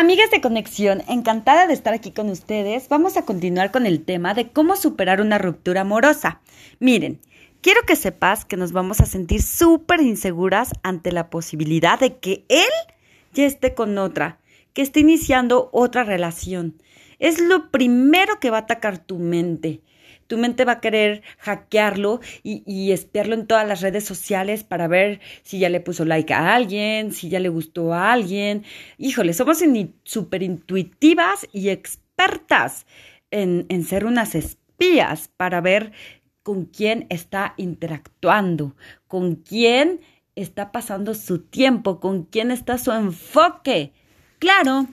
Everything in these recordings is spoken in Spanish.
Amigas de conexión, encantada de estar aquí con ustedes. Vamos a continuar con el tema de cómo superar una ruptura amorosa. Miren, quiero que sepas que nos vamos a sentir súper inseguras ante la posibilidad de que él ya esté con otra, que esté iniciando otra relación. Es lo primero que va a atacar tu mente tu mente va a querer hackearlo y, espiarlo en todas las redes sociales para ver si ya le puso like a alguien, si ya le gustó a alguien. Híjole, somos súper intuitivas y expertas en, en ser unas espías para ver con quién está interactuando, con quién está pasando su tiempo, con quién está su enfoque. Claro,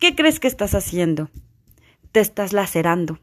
¿qué crees que estás haciendo? Te estás lacerando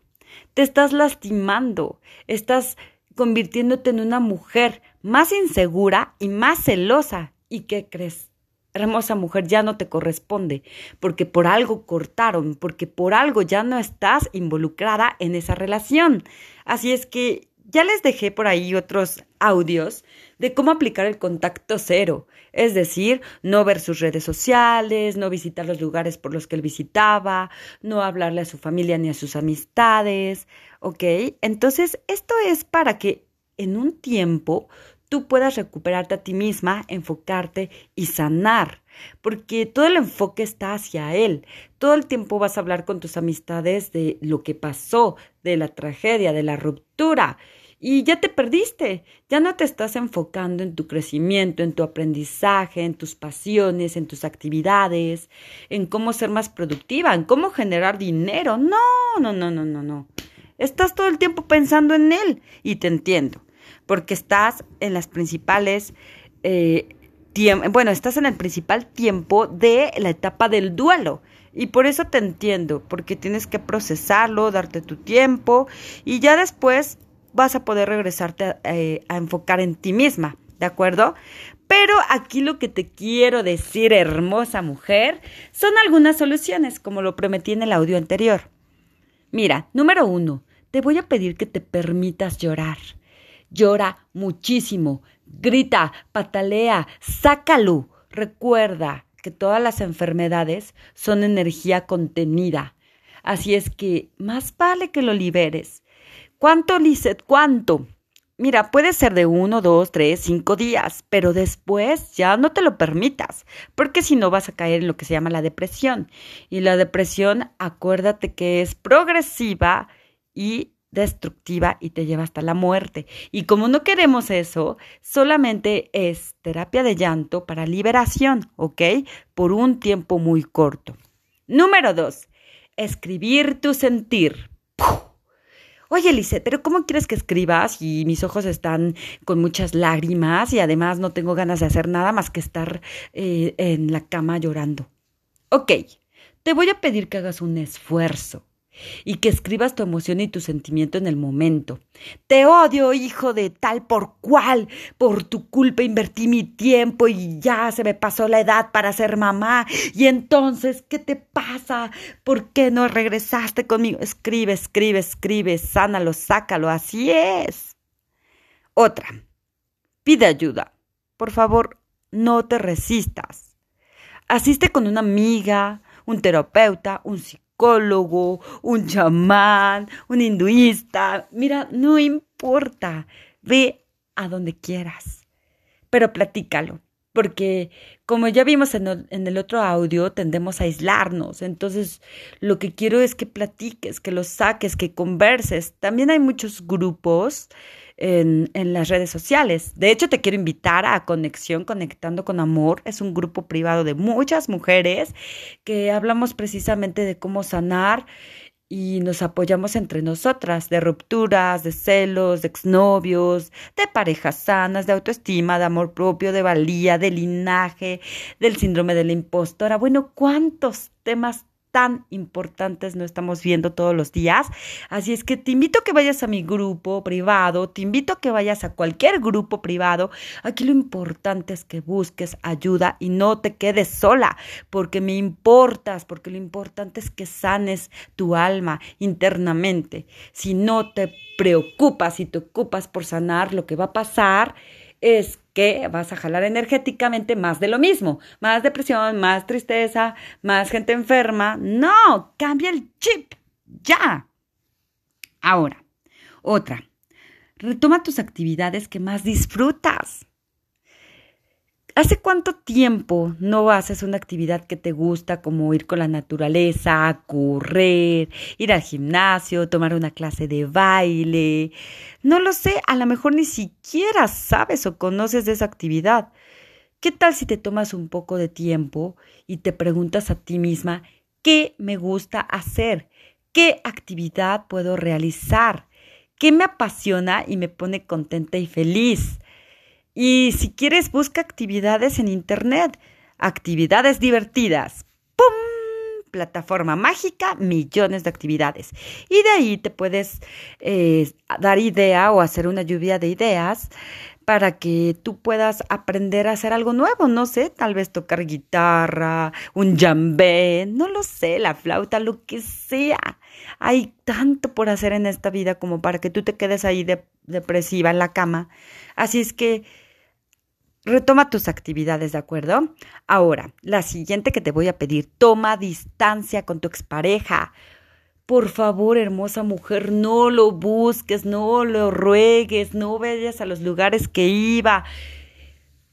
te estás lastimando, estás convirtiéndote en una mujer más insegura y más celosa. ¿Y qué crees? Hermosa mujer, ya no te corresponde, porque por algo cortaron, porque por algo ya no estás involucrada en esa relación. Así es que ya les dejé por ahí otros audios de cómo aplicar el contacto cero, es decir, no ver sus redes sociales, no visitar los lugares por los que él visitaba, no hablarle a su familia ni a sus amistades, ¿ok? Entonces, esto es para que en un tiempo tú puedas recuperarte a ti misma, enfocarte y sanar, porque todo el enfoque está hacia él. Todo el tiempo vas a hablar con tus amistades de lo que pasó, de la tragedia, de la ruptura y ya te perdiste, ya no te estás enfocando en tu crecimiento, en tu aprendizaje, en tus pasiones, en tus actividades, en cómo ser más productiva, en cómo generar dinero. No, no, no, no, no, no. Estás todo el tiempo pensando en él y te entiendo, porque estás en las principales... Eh, bueno, estás en el principal tiempo de la etapa del duelo. Y por eso te entiendo, porque tienes que procesarlo, darte tu tiempo y ya después vas a poder regresarte eh, a, enfocar en ti misma, ¿de acuerdo? Pero aquí lo que te quiero decir, hermosa mujer, son algunas soluciones, como lo prometí en el audio anterior. Mira, número uno, te voy a pedir que te permitas llorar. Llora muchísimo, grita, patalea, sácalo. Recuerda que todas las enfermedades son energía contenida. Así es que más vale que lo liberes. ¿Cuánto, Lizeth? ¿Cuánto? Mira, puede ser de uno, dos, tres, cinco días, pero después ya no te lo permitas, porque si no vas a caer en lo que se llama la depresión. Y la depresión, acuérdate que es progresiva y destructiva y te lleva hasta la muerte. Y como no queremos eso, solamente es terapia de llanto para liberación, ¿ok? Por un tiempo muy corto. Número dos, escribir tu sentir. Oye, Lice, pero ¿cómo quieres que escribas? Y mis ojos están con muchas lágrimas y además no tengo ganas de hacer nada más que estar eh, en la cama llorando. Ok, te voy a pedir que hagas un esfuerzo y que escribas tu emoción y tu sentimiento en el momento. Te odio, hijo de tal por cual. Por tu culpa invertí mi tiempo y ya se me pasó la edad para ser mamá. Y entonces, ¿qué te pasa? ¿Por qué no regresaste conmigo? Escribe, escribe, escribe, sánalo, sácalo, así es. Otra, pide ayuda. Por favor, no te resistas. Asiste con una amiga, un terapeuta, un psicólogo psicólogo, un chamán, un hinduista. Mira, no importa. Ve a donde quieras. Pero platícalo. Porque como ya vimos en el, otro audio, tendemos a aislarnos. Entonces, lo que quiero es que platiques, que lo saques, que converses. También hay muchos grupos en, en, las redes sociales. De hecho, te quiero invitar a Conexión Conectando con Amor. Es un grupo privado de muchas mujeres que hablamos precisamente de cómo sanar y nos apoyamos entre nosotras, de rupturas, de celos, de exnovios, de parejas sanas, de autoestima, de amor propio, de valía, de linaje, del síndrome de la impostora. Bueno, ¿cuántos temas tan importantes no estamos viendo todos los días. Así es que te invito a que vayas a mi grupo privado, te invito a que vayas a cualquier grupo privado. Aquí lo importante es que busques ayuda y no te quedes sola, porque me importas, porque lo importante es que sanes tu alma internamente. Si no te preocupas y te ocupas por sanar lo que va a pasar, es que vas a jalar energéticamente más de lo mismo, más depresión, más tristeza, más gente enferma. No, cambia el chip, ya. Ahora, otra, retoma tus actividades que más disfrutas. ¿Hace cuánto tiempo no haces una actividad que te gusta como ir con la naturaleza, correr, ir al gimnasio, tomar una clase de baile? No lo sé, a lo mejor ni siquiera sabes o conoces de esa actividad. ¿Qué tal si te tomas un poco de tiempo y te preguntas a ti misma qué me gusta hacer? ¿Qué actividad puedo realizar? ¿Qué me apasiona y me pone contenta y feliz? Y si quieres, busca actividades en Internet, actividades divertidas. ¡Pum! Plataforma mágica, millones de actividades. Y de ahí te puedes eh, dar idea o hacer una lluvia de ideas para que tú puedas aprender a hacer algo nuevo, no sé, tal vez tocar guitarra, un jambé, no lo sé, la flauta, lo que sea. Hay tanto por hacer en esta vida como para que tú te quedes ahí depresiva en la cama. Así es que Retoma tus actividades, ¿de acuerdo? Ahora, la siguiente que te voy a pedir, toma distancia con tu expareja. Por favor, hermosa mujer, no lo busques, no lo ruegues, no vayas a los lugares que iba.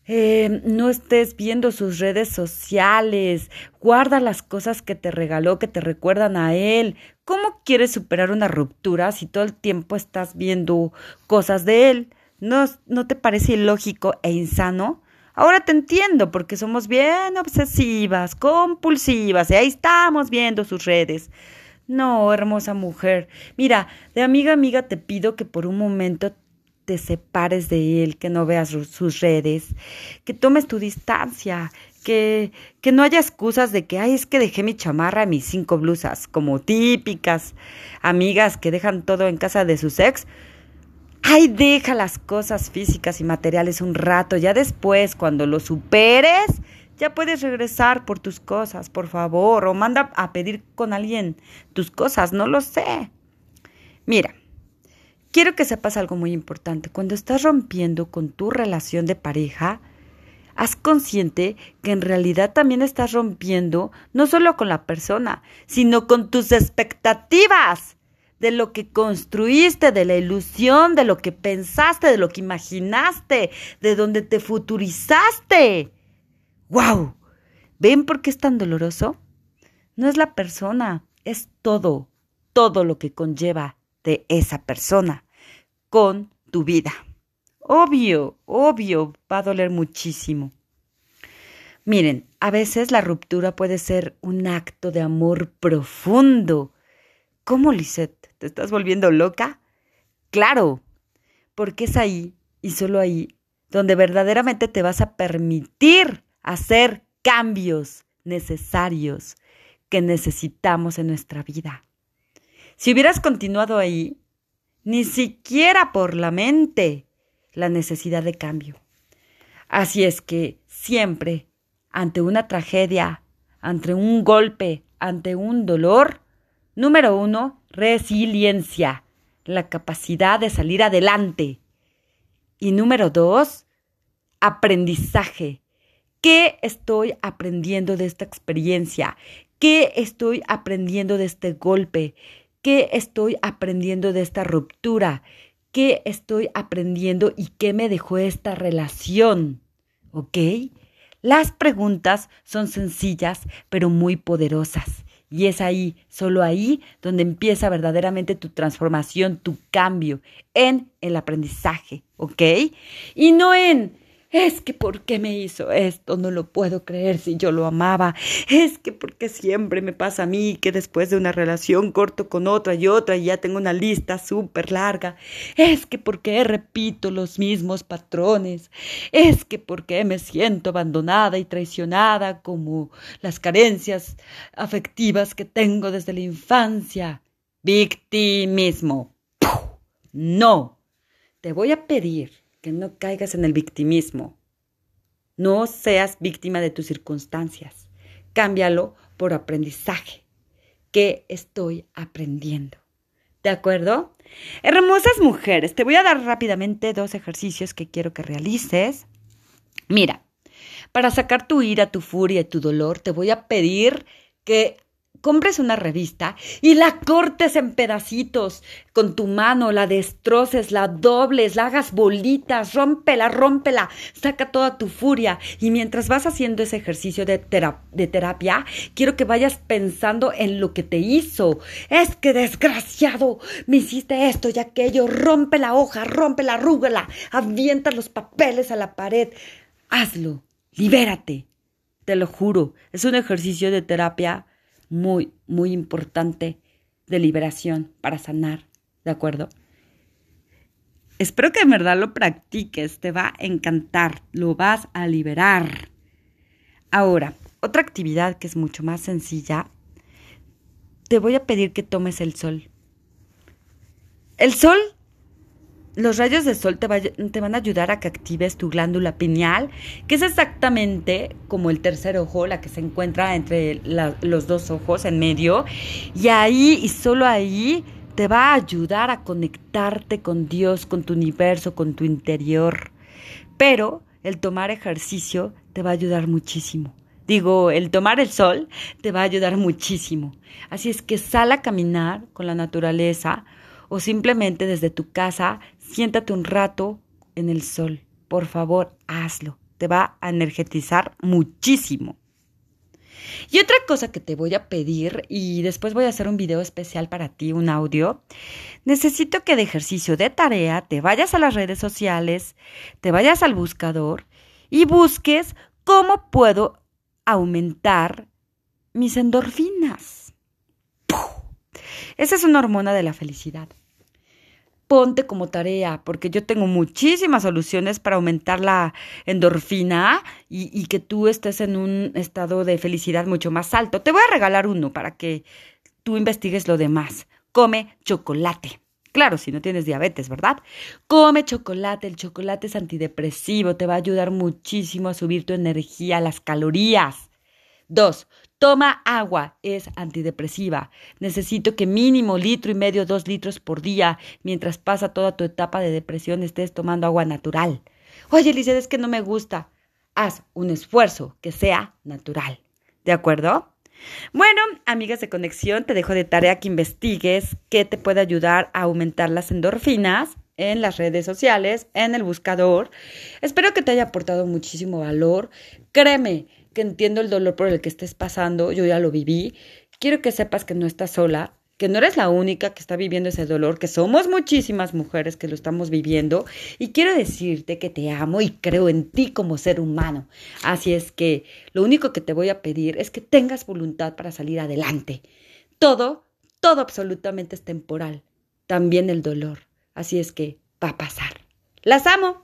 Eh, no estés viendo sus redes sociales, guarda las cosas que te regaló, que te recuerdan a él. ¿Cómo quieres superar una ruptura si todo el tiempo estás viendo cosas de él? ¿No, ¿No te parece ilógico e insano? Ahora te entiendo, porque somos bien obsesivas, compulsivas, y ahí estamos viendo sus redes. No, hermosa mujer. Mira, de amiga a amiga te pido que por un momento te separes de él, que no veas sus redes, que tomes tu distancia, que, que no haya excusas de que, ay, es que dejé mi chamarra, mis cinco blusas, como típicas amigas que dejan todo en casa de su ex Ay, deja las cosas físicas y materiales un rato, ya después, cuando lo superes, ya puedes regresar por tus cosas, por favor, o manda a pedir con alguien tus cosas, no lo sé. Mira, quiero que sepas algo muy importante. Cuando estás rompiendo con tu relación de pareja, haz consciente que en realidad también estás rompiendo no solo con la persona, sino con tus expectativas de lo que construiste, de la ilusión, de lo que pensaste, de lo que imaginaste, de donde te futurizaste. ¡Wow! ¿Ven por qué es tan doloroso? No es la persona, es todo, todo lo que conlleva de esa persona con tu vida. Obvio, obvio, va a doler muchísimo. Miren, a veces la ruptura puede ser un acto de amor profundo. ¿Cómo, Lisette? ¿Te estás volviendo loca? Claro, porque es ahí y solo ahí donde verdaderamente te vas a permitir hacer cambios necesarios que necesitamos en nuestra vida. Si hubieras continuado ahí, ni siquiera por la mente la necesidad de cambio. Así es que siempre, ante una tragedia, ante un golpe, ante un dolor, número uno, resiliencia, la capacidad de salir adelante. Y número dos, aprendizaje. ¿Qué estoy aprendiendo de esta experiencia? ¿Qué estoy aprendiendo de este golpe? ¿Qué estoy aprendiendo de esta ruptura? ¿Qué estoy aprendiendo y qué me dejó esta relación? ¿Ok? Las preguntas son sencillas, pero muy poderosas. Y es ahí, solo ahí, donde empieza verdaderamente tu transformación, tu cambio en el aprendizaje, ¿ok? Y no en es que ¿por qué me hizo esto? No lo puedo creer si yo lo amaba. Es que porque siempre me pasa a mí que después de una relación corto con otra y otra y ya tengo una lista súper larga. Es que porque repito los mismos patrones. Es que porque me siento abandonada y traicionada como las carencias afectivas que tengo desde la infancia. Victimismo. No. Te voy a pedir que no caigas en el victimismo. No seas víctima de tus circunstancias. Cámbialo por aprendizaje. ¿Qué estoy aprendiendo? ¿De acuerdo? Hermosas mujeres, te voy a dar rápidamente dos ejercicios que quiero que realices. Mira, para sacar tu ira, tu furia y tu dolor, te voy a pedir que compres una revista y la cortes en pedacitos con tu mano, la destroces, la dobles, la hagas bolitas, rómpela, rómpela, saca toda tu furia. Y mientras vas haciendo ese ejercicio de, de terapia, quiero que vayas pensando en lo que te hizo. Es que desgraciado, me hiciste esto y aquello, rompe la hoja, rompe la arrúgala, avienta los papeles a la pared. Hazlo, libérate. Te lo juro, es un ejercicio de terapia muy, muy importante de liberación para sanar, ¿de acuerdo? Espero que en verdad lo practiques, te va a encantar, lo vas a liberar. Ahora, otra actividad que es mucho más sencilla, te voy a pedir que tomes el sol. El sol los rayos de sol te, van a ayudar a que actives tu glándula pineal, que es exactamente como el tercer ojo, la que se encuentra entre los dos ojos en medio. Y ahí y solo ahí te va a ayudar a conectarte con Dios, con tu universo, con tu interior. Pero el tomar ejercicio te va a ayudar muchísimo. Digo, el tomar el sol te va a ayudar muchísimo. Así es que sal a caminar con la naturaleza o simplemente desde tu casa siéntate un rato en el sol. Por favor, hazlo. Te va a energetizar muchísimo. Y otra cosa que te voy a pedir, y después voy a hacer un video especial para ti, un audio, necesito que de ejercicio de tarea te vayas a las redes sociales, te vayas al buscador y busques cómo puedo aumentar mis endorfinas. Esa es una hormona de la felicidad ponte como tarea, porque yo tengo muchísimas soluciones para aumentar la endorfina y, que tú estés en un estado de felicidad mucho más alto. Te voy a regalar uno para que tú investigues lo demás. Come chocolate. Claro, si no tienes diabetes, ¿verdad? Come chocolate, el chocolate es antidepresivo, te va a ayudar muchísimo a subir tu energía, las calorías. Dos, Toma agua, es antidepresiva. Necesito que mínimo litro y medio, dos litros por día, mientras pasa toda tu etapa de depresión, estés tomando agua natural. Oye, Lizeth, es que no me gusta. Haz un esfuerzo que sea natural. ¿De acuerdo? Bueno, amigas de conexión, te dejo de tarea que investigues qué te puede ayudar a aumentar las endorfinas en las redes sociales, en el buscador. Espero que te haya aportado muchísimo valor. Créeme, que entiendo el dolor por el que estés pasando, yo ya lo viví. Quiero que sepas que no estás sola, que no eres la única que está viviendo ese dolor, que somos muchísimas mujeres que lo estamos viviendo y quiero decirte que te amo y creo en ti como ser humano. Así es que lo único que te voy a pedir es que tengas voluntad para salir adelante. Todo, todo absolutamente es temporal, también el dolor. Así es que va a pasar. Las amo.